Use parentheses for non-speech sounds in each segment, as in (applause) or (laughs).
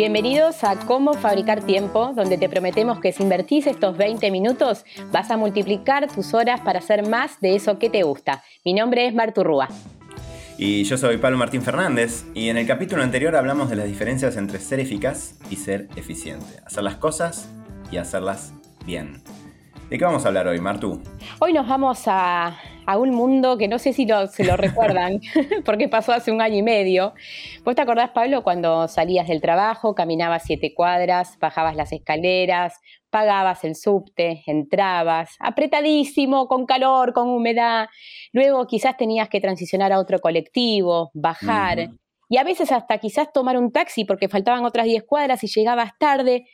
Bienvenidos a Cómo Fabricar Tiempo, donde te prometemos que si invertís estos 20 minutos vas a multiplicar tus horas para hacer más de eso que te gusta. Mi nombre es Martu Rúa. Y yo soy Pablo Martín Fernández y en el capítulo anterior hablamos de las diferencias entre ser eficaz y ser eficiente. Hacer las cosas y hacerlas bien. ¿De qué vamos a hablar hoy, Martu? Hoy nos vamos a, un mundo que no sé si se lo recuerdan, (laughs) porque pasó hace un año y medio. ¿Vos te acordás, Pablo, cuando salías del trabajo, caminabas siete cuadras, bajabas las escaleras, pagabas el subte, entrabas, apretadísimo, con calor, con humedad. Luego quizás tenías que transicionar a otro colectivo, bajar. Y a veces hasta quizás tomar un taxi porque faltaban otras diez cuadras y llegabas tarde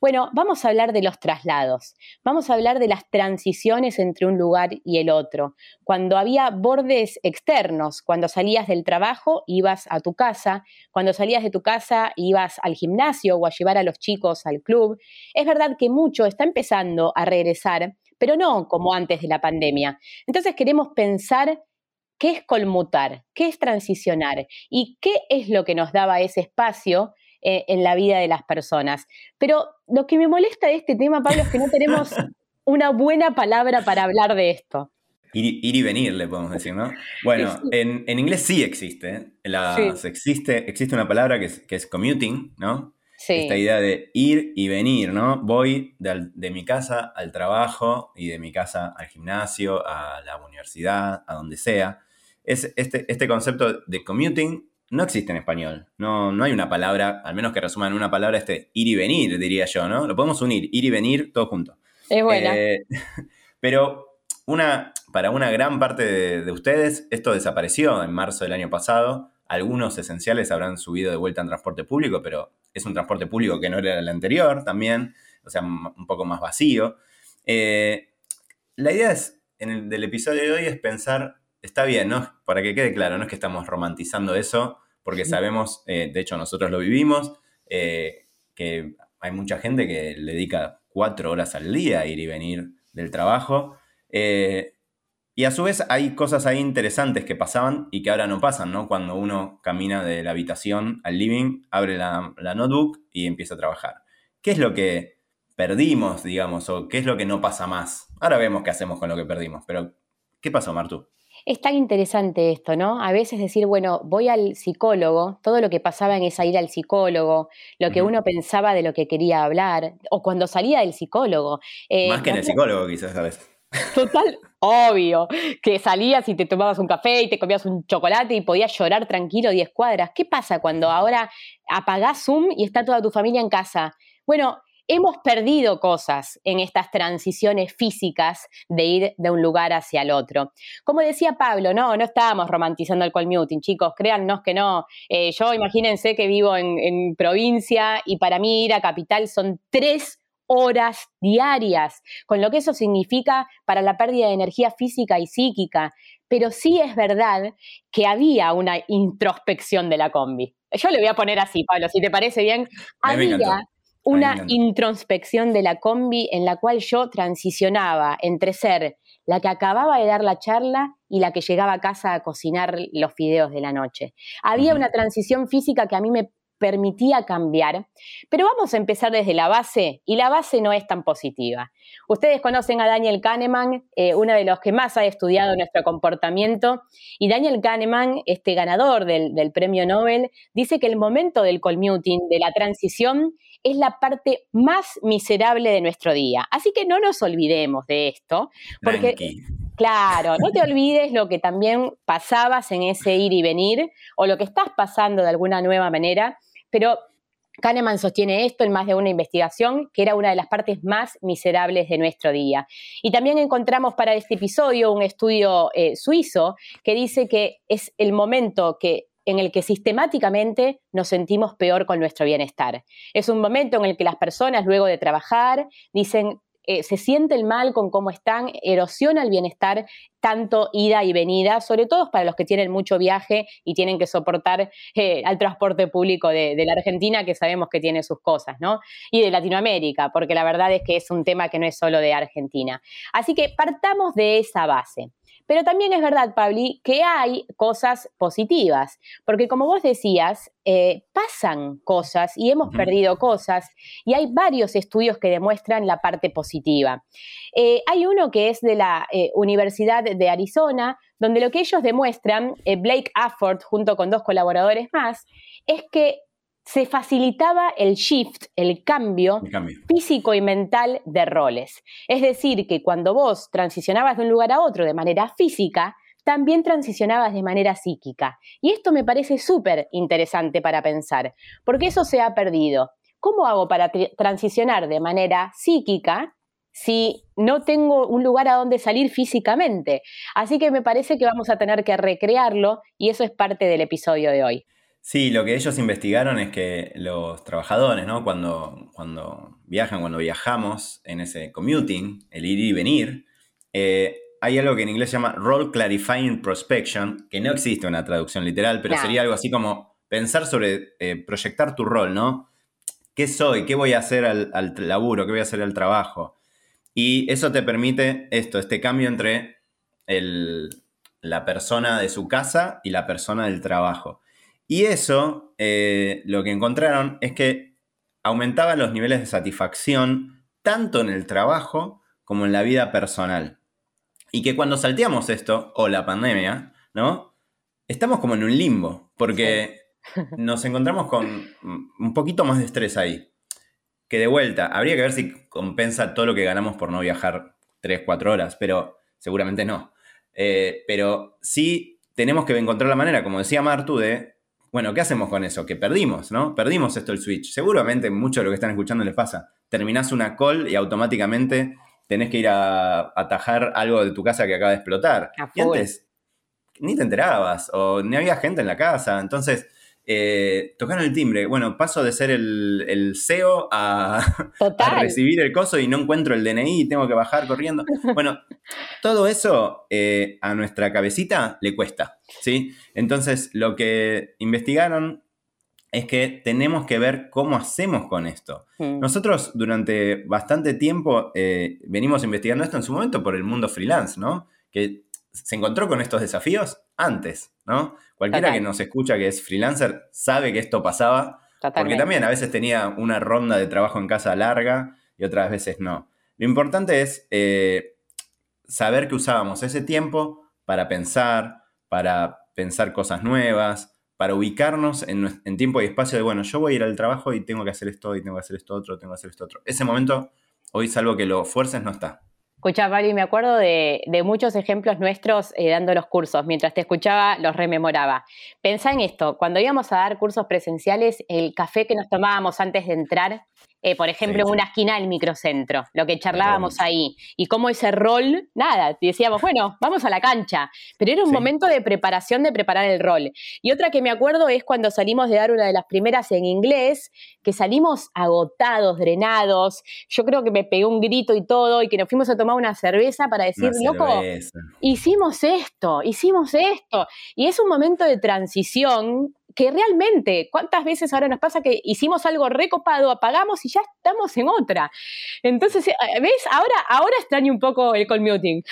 bueno, vamos a hablar de los traslados, vamos a hablar de las transiciones entre un lugar y el otro. Cuando había bordes externos, cuando salías del trabajo ibas a tu casa, cuando salías de tu casa ibas al gimnasio o a llevar a los chicos al club. Es verdad que mucho está empezando a regresar, pero no como antes de la pandemia. Entonces queremos pensar qué es conmutar, qué es transicionar y qué es lo que nos daba ese espacio eh, en la vida de las personas. Pero lo que me molesta de este tema, Pablo, es que no tenemos (laughs) una buena palabra para hablar de esto. Ir, y venir, le podemos decir, ¿no? (laughs) Bueno, en, inglés sí existe, existe. Existe una palabra que es, que es commuting, ¿no? Sí. Esta idea de ir y venir, ¿no? Voy de, mi casa al trabajo y de mi casa al gimnasio, a la universidad, a donde sea. Es este, este concepto de commuting no existe en español. No, no hay una palabra, al menos que resuma en una palabra este ir y venir, diría yo, ¿no? Lo podemos unir, ir y venir, todo junto. Es buena. Eh, (laughs) pero una, para una gran parte de, ustedes, esto desapareció en marzo del año pasado. Algunos esenciales habrán subido de vuelta en transporte público, pero es un transporte público que no era el anterior también, o sea, un poco más vacío. Eh, la idea es, en el, del episodio de hoy es pensar está bien, ¿no? Para que quede claro, no es que estamos romantizando eso, porque sabemos, eh, de hecho nosotros lo vivimos, eh, que hay mucha gente que le dedica cuatro horas al día a ir y venir del trabajo. Eh, y a su vez hay cosas ahí interesantes que pasaban y que ahora no pasan, ¿no? Cuando uno camina de la habitación al living, abre la, la notebook y empieza a trabajar. ¿Qué es lo que perdimos, digamos, o qué es lo que no pasa más? Ahora vemos qué hacemos con lo que perdimos, pero ¿qué pasó, Martu? Es tan interesante esto, ¿no? A veces decir, bueno, voy al psicólogo, todo lo que pasaba en esa ir al psicólogo, lo que uno pensaba de lo que quería hablar, o cuando salía del psicólogo. Eh, Más que en el psicólogo, quizás, ¿sabes? Total, obvio, que salías y te tomabas un café y te comías un chocolate y podías llorar tranquilo 10 cuadras. ¿Qué pasa cuando ahora apagás Zoom y está toda tu familia en casa? Bueno, hemos perdido cosas en estas transiciones físicas de ir de un lugar hacia el otro. Como decía Pablo, no, no estábamos romantizando el commuting, chicos, créannos que no. Eh, yo imagínense que vivo en, en provincia y para mí ir a capital son tres horas diarias, con lo que eso significa para la pérdida de energía física y psíquica. Pero sí es verdad que había una introspección de la combi. Yo le voy a poner así, Pablo, si te parece bien. Había una introspección de la combi en la cual yo transicionaba entre ser la que acababa de dar la charla y la que llegaba a casa a cocinar los fideos de la noche. Había una transición física que a mí me permitía cambiar. Pero vamos a empezar desde la base, y la base no es tan positiva. Ustedes conocen a Daniel Kahneman, eh, uno de los que más ha estudiado nuestro comportamiento, y Daniel Kahneman, este ganador del, del premio Nobel, dice que el momento del commuting, de la transición, es la parte más miserable de nuestro día. Así que no nos olvidemos de esto, porque... Claro, no te olvides lo que también pasabas en ese ir y venir o lo que estás pasando de alguna nueva manera pero Kahneman sostiene esto en más de una investigación, que era una de las partes más miserables de nuestro día. Y también encontramos para este episodio un estudio eh, suizo que dice que es el momento que en el que sistemáticamente nos sentimos peor con nuestro bienestar. Es un momento en el que las personas, luego de trabajar, dicen, eh, se sienten mal con cómo están, erosiona el bienestar, tanto ida y venida, sobre todo para los que tienen mucho viaje y tienen que soportar eh, al transporte público de, de, la Argentina, que sabemos que tiene sus cosas, ¿no? Y de Latinoamérica, porque la verdad es que es un tema que no es solo de Argentina. Así que partamos de esa base. Pero también es verdad, Pabli, que hay cosas positivas, porque como vos decías, eh, pasan cosas y hemos perdido cosas y hay varios estudios que demuestran la parte positiva. Eh, hay uno que es de la eh, Universidad de Arizona, donde lo que ellos demuestran, Blake Afford junto con dos colaboradores más, es que se facilitaba el shift, el cambio, físico y mental de roles. Es decir, que cuando vos transicionabas de un lugar a otro de manera física, también transicionabas de manera psíquica. Y esto me parece súper interesante para pensar, porque eso se ha perdido. ¿Cómo hago para transicionar de manera psíquica si no tengo un lugar a donde salir físicamente? Así que me parece que vamos a tener que recrearlo y eso es parte del episodio de hoy. Sí, lo que ellos investigaron es que los trabajadores, ¿no? Cuando, cuando viajan, cuando viajamos en ese commuting, el ir y venir, eh, hay algo que en inglés se llama Role Clarifying Prospection, que no existe una traducción literal, pero sería algo así como pensar sobre eh, proyectar tu rol, ¿no? ¿Qué soy? ¿Qué voy a hacer al, al, laburo? ¿Qué voy a hacer al trabajo? Y eso te permite esto, este cambio entre el, la persona de su casa y la persona del trabajo. Y eso, eh, lo que encontraron es que aumentaba los niveles de satisfacción tanto en el trabajo como en la vida personal. Y que cuando salteamos esto, o la pandemia, ¿no? Estamos como en un limbo, porque (laughs) nos encontramos con un poquito más de estrés ahí. Que de vuelta, habría que ver si compensa todo lo que ganamos por no viajar 3, 4 horas, pero seguramente no. Eh, pero sí tenemos que encontrar la manera, como decía Martu, de bueno, ¿qué hacemos con eso? Que perdimos, ¿no? Perdimos esto el Switch. Seguramente mucho de lo que están escuchando les pasa. Terminás una call y automáticamente tenés que ir a atajar algo de tu casa que acaba de explotar. y antes ni te enterabas o ni había gente en la casa. Entonces, eh, tocaron el timbre. Bueno, paso de ser el, CEO a, (laughs) recibir el coso y no encuentro el DNI y tengo que bajar corriendo. Bueno, (laughs) todo eso eh, a nuestra cabecita le cuesta, ¿sí? Entonces, lo que investigaron es que tenemos que ver cómo hacemos con esto. Hmm. Nosotros durante bastante tiempo eh, venimos investigando esto en su momento por el mundo freelance, ¿no? Que se encontró con estos desafíos antes, ¿no? Cualquiera que nos escucha que es freelancer sabe que esto pasaba, porque también a veces tenía una ronda de trabajo en casa larga y otras veces no. Lo importante es eh, saber que usábamos ese tiempo para pensar, para pensar cosas nuevas, para ubicarnos en, en, tiempo y espacio de, bueno, yo voy a ir al trabajo y tengo que hacer esto y tengo que hacer esto otro, tengo que hacer esto otro. Ese momento, hoy salvo que lo fuerces, no está. Escucha, Pali, me acuerdo de, muchos ejemplos nuestros eh, dando los cursos. Mientras te escuchaba, los rememoraba. Pensá en esto, cuando íbamos a dar cursos presenciales, el café que nos tomábamos antes de entrar eh, por ejemplo, en una esquina del microcentro, lo que charlábamos ahí, y cómo ese rol, nada, decíamos, bueno, vamos a la cancha, pero era un momento de preparación, de preparar el rol. Y otra que me acuerdo es cuando salimos de dar una de las primeras en inglés, que salimos agotados, drenados, yo creo que me pegué un grito y todo, y que nos fuimos a tomar una cerveza para decir, loco, hicimos esto, hicimos esto, y es un momento de transición que realmente, ¿cuántas veces ahora nos pasa que hicimos algo recopado, apagamos y ya estamos en otra? Entonces, eh, ¿ves? Ahora, ahora extraño un poco el commuting.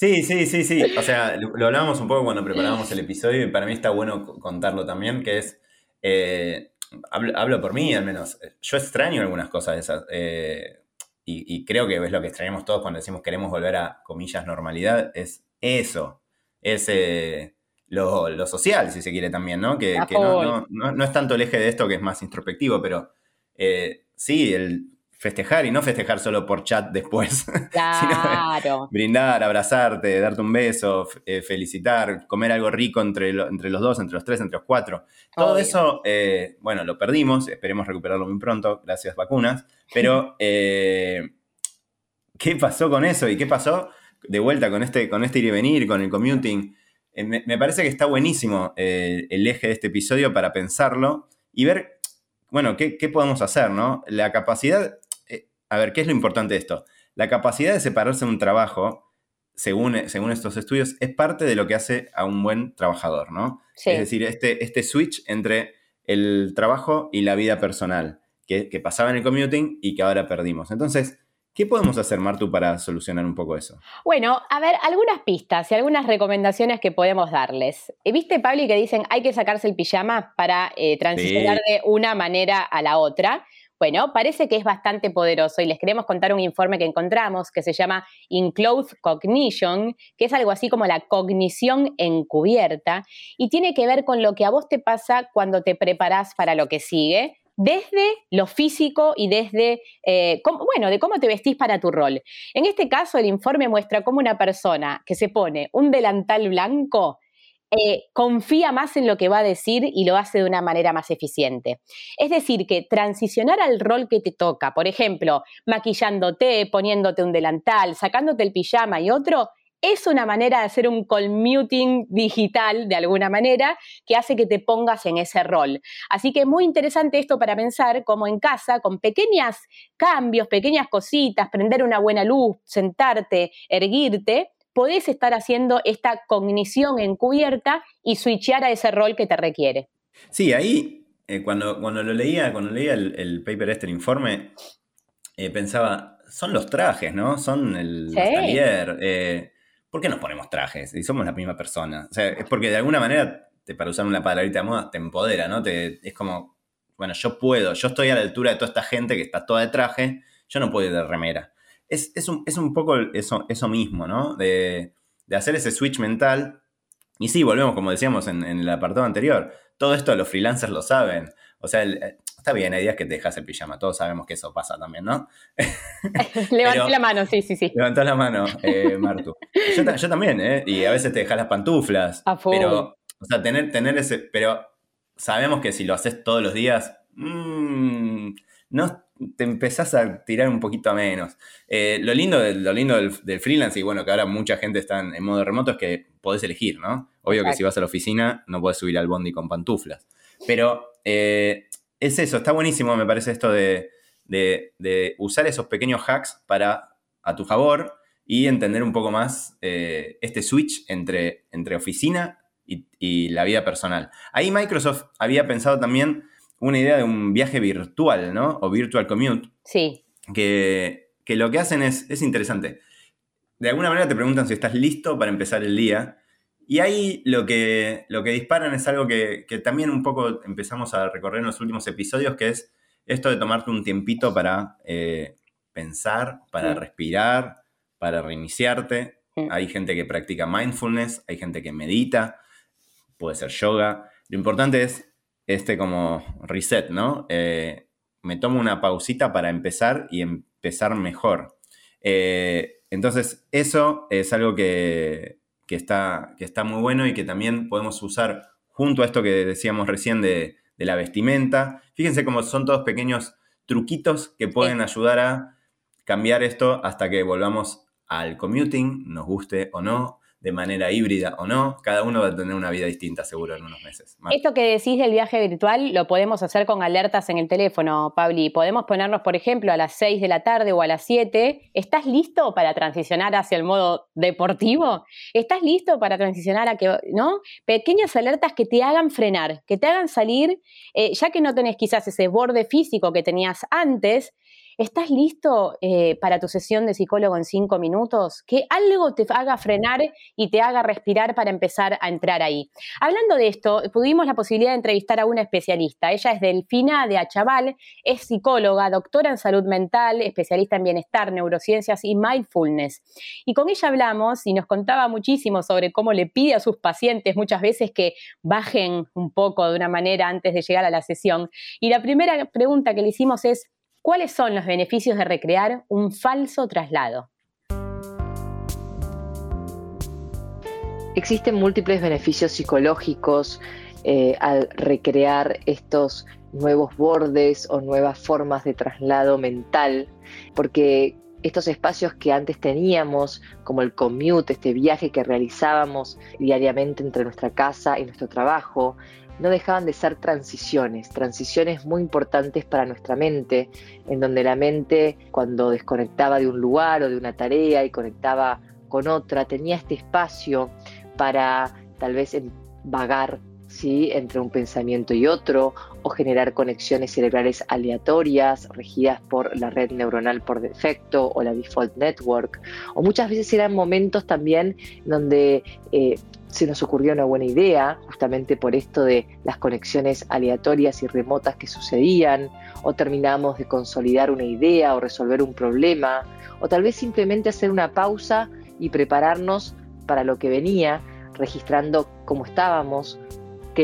Sí, sí, sí, sí. O sea, lo hablábamos un poco cuando preparábamos el episodio y para mí está bueno contarlo también, que es, eh, hablo, por mí al menos, yo extraño algunas cosas de esas. Eh, y, creo que es lo que extrañamos todos cuando decimos queremos volver a, comillas, normalidad, es eso. Ese lo, social, si se quiere también, ¿no? Que, no, es tanto el eje de esto que es más introspectivo, pero eh, sí, el festejar y no festejar solo por chat después. (laughs) Claro. brindar, abrazarte, darte un beso, eh, felicitar, comer algo rico entre, entre los dos, entre los tres, entre los cuatro. Todo eso, eh, bueno, lo perdimos, esperemos recuperarlo muy pronto, gracias vacunas, pero (laughs) ¿qué pasó con eso? ¿Y qué pasó de vuelta con este, con este ir y venir, con el commuting? Eh, me, parece que está buenísimo eh, el eje de este episodio para pensarlo y ver, bueno, qué, podemos hacer, ¿no? La capacidad, eh, a ver, ¿qué es lo importante de esto? La capacidad de separarse de un trabajo, según, según estos estudios, es parte de lo que hace a un buen trabajador, ¿no? Es decir, este, este switch entre el trabajo y la vida personal, que, que pasaba en el commuting y que ahora perdimos. Entonces, ¿Qué podemos hacer, Martu, para solucionar un poco eso? Bueno, a ver, algunas pistas y algunas recomendaciones que podemos darles. Eh, ¿Viste, Pablo, que dicen hay que sacarse el pijama para eh, transicionar de una manera a la otra? Bueno, parece que es bastante poderoso y les queremos contar un informe que encontramos que se llama Enclosed Cognition, que es algo así como la cognición encubierta y tiene que ver con lo que a vos te pasa cuando te preparás para lo que sigue desde lo físico y desde, eh, bueno, de cómo te vestís para tu rol. En este caso, el informe muestra cómo una persona que se pone un delantal blanco eh, confía más en lo que va a decir y lo hace de una manera más eficiente. Es decir, que transicionar al rol que te toca, por ejemplo, maquillándote, poniéndote un delantal, sacándote el pijama y otro, es una manera de hacer un commuting digital de alguna manera que hace que te pongas en ese rol. Así que muy interesante esto para pensar cómo en casa, con pequeños cambios, pequeñas cositas, prender una buena luz, sentarte, erguirte, podés estar haciendo esta cognición encubierta y switchear a ese rol que te requiere. Sí, ahí eh, cuando, cuando lo leía, cuando leía el, paper este, el informe, eh, pensaba, son los trajes, ¿no? Son el taller. Eh, ¿por qué nos ponemos trajes? Y somos la misma persona. O sea, es porque de alguna manera, para usar una palabrita de moda, te empodera, ¿no? Te, es como, bueno, yo puedo, yo estoy a la altura de toda esta gente que está toda de traje, yo no puedo ir de remera. Es, un, poco eso, eso mismo, ¿no? De, hacer ese switch mental. Y sí, volvemos, como decíamos en, en, el apartado anterior, todo esto los freelancers lo saben. O sea, el, Está bien, hay días que te dejas el pijama, todos sabemos que eso pasa también, ¿no? (laughs) (laughs) Levanté la mano, sí, sí, sí. Levantó la mano, eh, (laughs) Martu. Yo, también, ¿eh? Y a veces te dejas las pantuflas. pero, o sea, tener, tener ese. Pero sabemos que si lo haces todos los días, mmm, no te empezás a tirar un poquito a menos. Eh, lo lindo, del, lo lindo del, freelance, y bueno, que ahora mucha gente está en, modo remoto, es que podés elegir, ¿no? Obvio que si vas a la oficina no podés subir al bondi con pantuflas. Pero eh, es eso, está buenísimo, me parece esto de, usar esos pequeños hacks para a tu favor y entender un poco más eh, este switch entre, entre oficina y, la vida personal. Ahí Microsoft había pensado también una idea de un viaje virtual, ¿no? O virtual commute. Sí. Que, lo que hacen es, es interesante. De alguna manera te preguntan si estás listo para empezar el día y ahí lo que, lo que disparan es algo que, también un poco empezamos a recorrer en los últimos episodios, que es esto de tomarte un tiempito para eh, pensar, para respirar, para reiniciarte. Hay gente que practica mindfulness, hay gente que medita, puede ser yoga. Lo importante es este como reset, ¿no? Eh, me tomo una pausita para empezar y empezar mejor. Eh, entonces, eso es algo que, que está, que está muy bueno y que también podemos usar junto a esto que decíamos recién de, la vestimenta. Fíjense cómo son todos pequeños truquitos que pueden ayudar a cambiar esto hasta que volvamos al commuting, nos guste o no, de manera híbrida o no, cada uno va a tener una vida distinta seguro en unos meses. Esto que decís del viaje virtual lo podemos hacer con alertas en el teléfono, Pabli. Podemos ponernos, por ejemplo, a las 6 de la tarde o a las 7. ¿Estás listo para transicionar hacia el modo deportivo? ¿Estás listo para transicionar a que, no? Pequeñas alertas que te hagan frenar, que te hagan salir, eh, ya que no tenés quizás ese borde físico que tenías antes, ¿Estás listo eh, para tu sesión de psicólogo en cinco minutos? Que algo te haga frenar y te haga respirar para empezar a entrar ahí. Hablando de esto, tuvimos la posibilidad de entrevistar a una especialista. Ella es Delfina de Achaval, es psicóloga, doctora en salud mental, especialista en bienestar, neurociencias y mindfulness. Y con ella hablamos y nos contaba muchísimo sobre cómo le pide a sus pacientes muchas veces que bajen un poco de una manera antes de llegar a la sesión. Y la primera pregunta que le hicimos es, ¿Cuáles son los beneficios de recrear un falso traslado? Existen múltiples beneficios psicológicos eh, al recrear estos nuevos bordes o nuevas formas de traslado mental, porque estos espacios que antes teníamos, como el commute, este viaje que realizábamos diariamente entre nuestra casa y nuestro trabajo, no dejaban de ser transiciones, transiciones muy importantes para nuestra mente, en donde la mente cuando desconectaba de un lugar o de una tarea y conectaba con otra, tenía este espacio para tal vez vagar ¿sí? entre un pensamiento y otro, o generar conexiones cerebrales aleatorias regidas por la red neuronal por defecto o la default network, o muchas veces eran momentos también donde eh, se nos ocurrió una buena idea, justamente por esto de las conexiones aleatorias y remotas que sucedían, o terminamos de consolidar una idea o resolver un problema, o tal vez simplemente hacer una pausa y prepararnos para lo que venía, registrando cómo estábamos,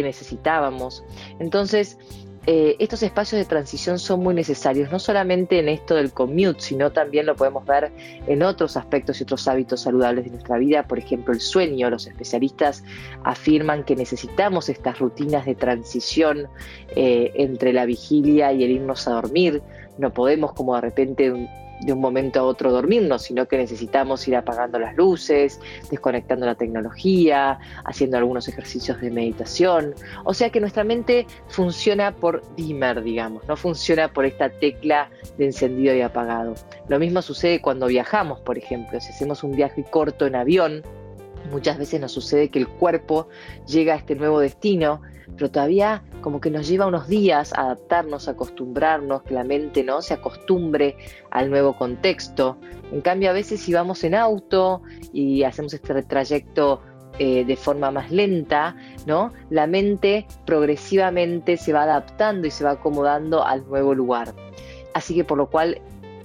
necesitábamos. Entonces, eh, estos espacios de transición son muy necesarios, no solamente en esto del commute, sino también lo podemos ver en otros aspectos y otros hábitos saludables de nuestra vida, por ejemplo el sueño. Los especialistas afirman que necesitamos estas rutinas de transición eh, entre la vigilia y el irnos a dormir. No podemos como de repente de un momento a otro dormirnos, sino que necesitamos ir apagando las luces, desconectando la tecnología, haciendo algunos ejercicios de meditación. O sea que nuestra mente funciona por dimmer, digamos, no funciona por esta tecla de encendido y apagado. Lo mismo sucede cuando viajamos, por ejemplo, si hacemos un viaje corto en avión, muchas veces nos sucede que el cuerpo llega a este nuevo destino pero todavía como que nos lleva unos días adaptarnos, acostumbrarnos, que la mente no se acostumbre al nuevo contexto. En cambio, a veces si vamos en auto y hacemos este trayecto eh, de forma más lenta, ¿no? La mente progresivamente se va adaptando y se va acomodando al nuevo lugar. Así que por lo cual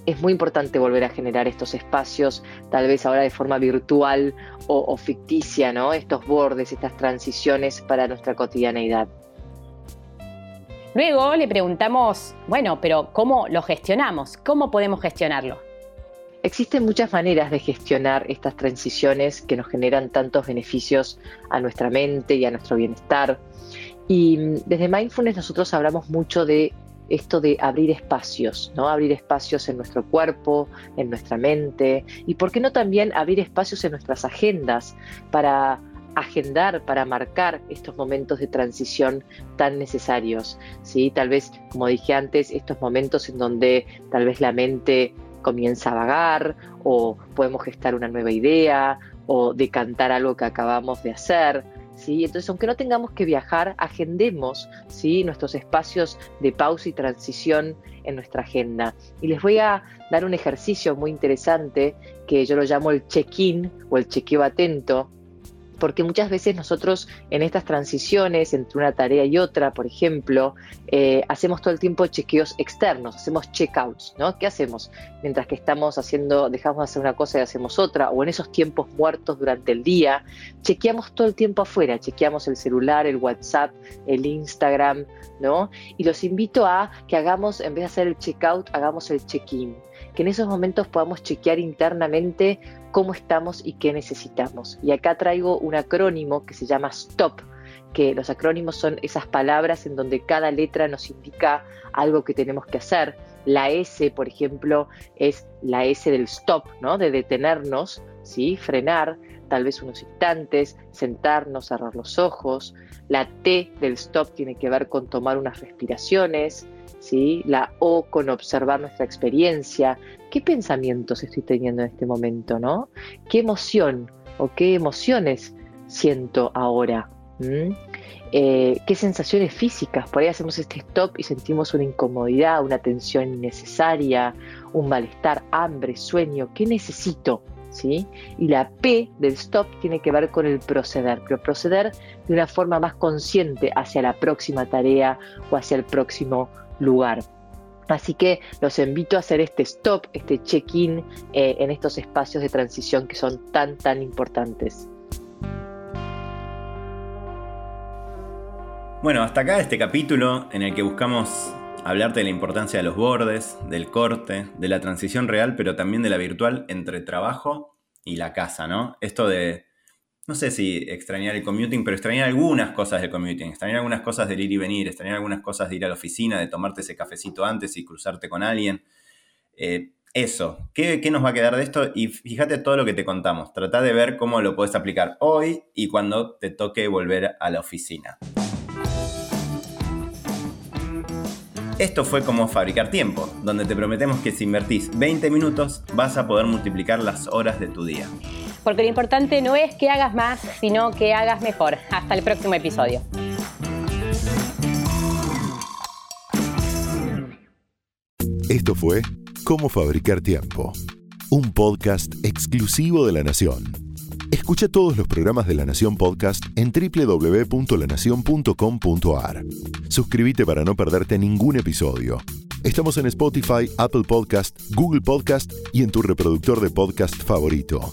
es muy importante volver a generar estos espacios, tal vez ahora de forma virtual o, ficticia, ¿no? Estos bordes, estas transiciones para nuestra cotidianeidad. Luego le preguntamos, bueno, pero ¿cómo lo gestionamos? ¿Cómo podemos gestionarlo? Existen muchas maneras de gestionar estas transiciones que nos generan tantos beneficios a nuestra mente y a nuestro bienestar. Y desde Mindfulness nosotros hablamos mucho de esto de abrir espacios, ¿no? Abrir espacios en nuestro cuerpo, en nuestra mente y por qué no también abrir espacios en nuestras agendas para agendar, para marcar estos momentos de transición tan necesarios, ¿sí? Tal vez, como dije antes, estos momentos en donde tal vez la mente comienza a vagar o podemos gestar una nueva idea o decantar algo que acabamos de hacer, entonces, aunque no tengamos que viajar, agendemos ¿sí? nuestros espacios de pausa y transición en nuestra agenda. Y les voy a dar un ejercicio muy interesante que yo lo llamo el check-in o el chequeo atento, porque muchas veces nosotros en estas transiciones entre una tarea y otra, por ejemplo, eh, hacemos todo el tiempo chequeos externos, hacemos checkouts, ¿no? ¿Qué hacemos? Mientras que estamos haciendo, dejamos de hacer una cosa y hacemos otra, o en esos tiempos muertos durante el día, chequeamos todo el tiempo afuera, chequeamos el celular, el WhatsApp, el Instagram, ¿no? Y los invito a que hagamos, en vez de hacer el checkout, hagamos el check-in que en esos momentos podamos chequear internamente cómo estamos y qué necesitamos. Y acá traigo un acrónimo que se llama STOP, que los acrónimos son esas palabras en donde cada letra nos indica algo que tenemos que hacer. La S, por ejemplo, es la S del stop, ¿no? De detenernos, ¿sí? Frenar, tal vez unos instantes, sentarnos, cerrar los ojos. La T del stop tiene que ver con tomar unas respiraciones, La O con observar nuestra experiencia. ¿Qué pensamientos estoy teniendo en este momento, no? ¿Qué emoción o qué emociones siento ahora? ¿Mm? Eh, ¿Qué sensaciones físicas? Por ahí hacemos este stop y sentimos una incomodidad, una tensión innecesaria, un malestar, hambre, sueño. ¿Qué necesito? ¿Sí? Y la P del stop tiene que ver con el proceder, pero proceder de una forma más consciente hacia la próxima tarea o hacia el próximo lugar. Así que los invito a hacer este stop, este check-in eh, en estos espacios de transición que son tan, tan importantes. Bueno, hasta acá este capítulo en el que buscamos hablarte de la importancia de los bordes, del corte, de la transición real, pero también de la virtual entre trabajo y la casa, ¿no? Esto de no sé si extrañar el commuting, pero extrañar algunas cosas del commuting, extrañar algunas cosas del ir y venir, extrañar algunas cosas de ir a la oficina, de tomarte ese cafecito antes y cruzarte con alguien. Eh, eso, ¿Qué, ¿qué, nos va a quedar de esto? Y fíjate todo lo que te contamos. Trata de ver cómo lo puedes aplicar hoy y cuando te toque volver a la oficina. Esto fue como fabricar tiempo, donde te prometemos que si invertís 20 minutos vas a poder multiplicar las horas de tu día. Porque lo importante no es que hagas más, sino que hagas mejor. Hasta el próximo episodio. Esto fue Cómo Fabricar Tiempo, un podcast exclusivo de La Nación. Escucha todos los programas de La Nación Podcast en www.lanacion.com.ar. Suscríbete para no perderte ningún episodio. Estamos en Spotify, Apple Podcast, Google Podcast y en tu reproductor de podcast favorito.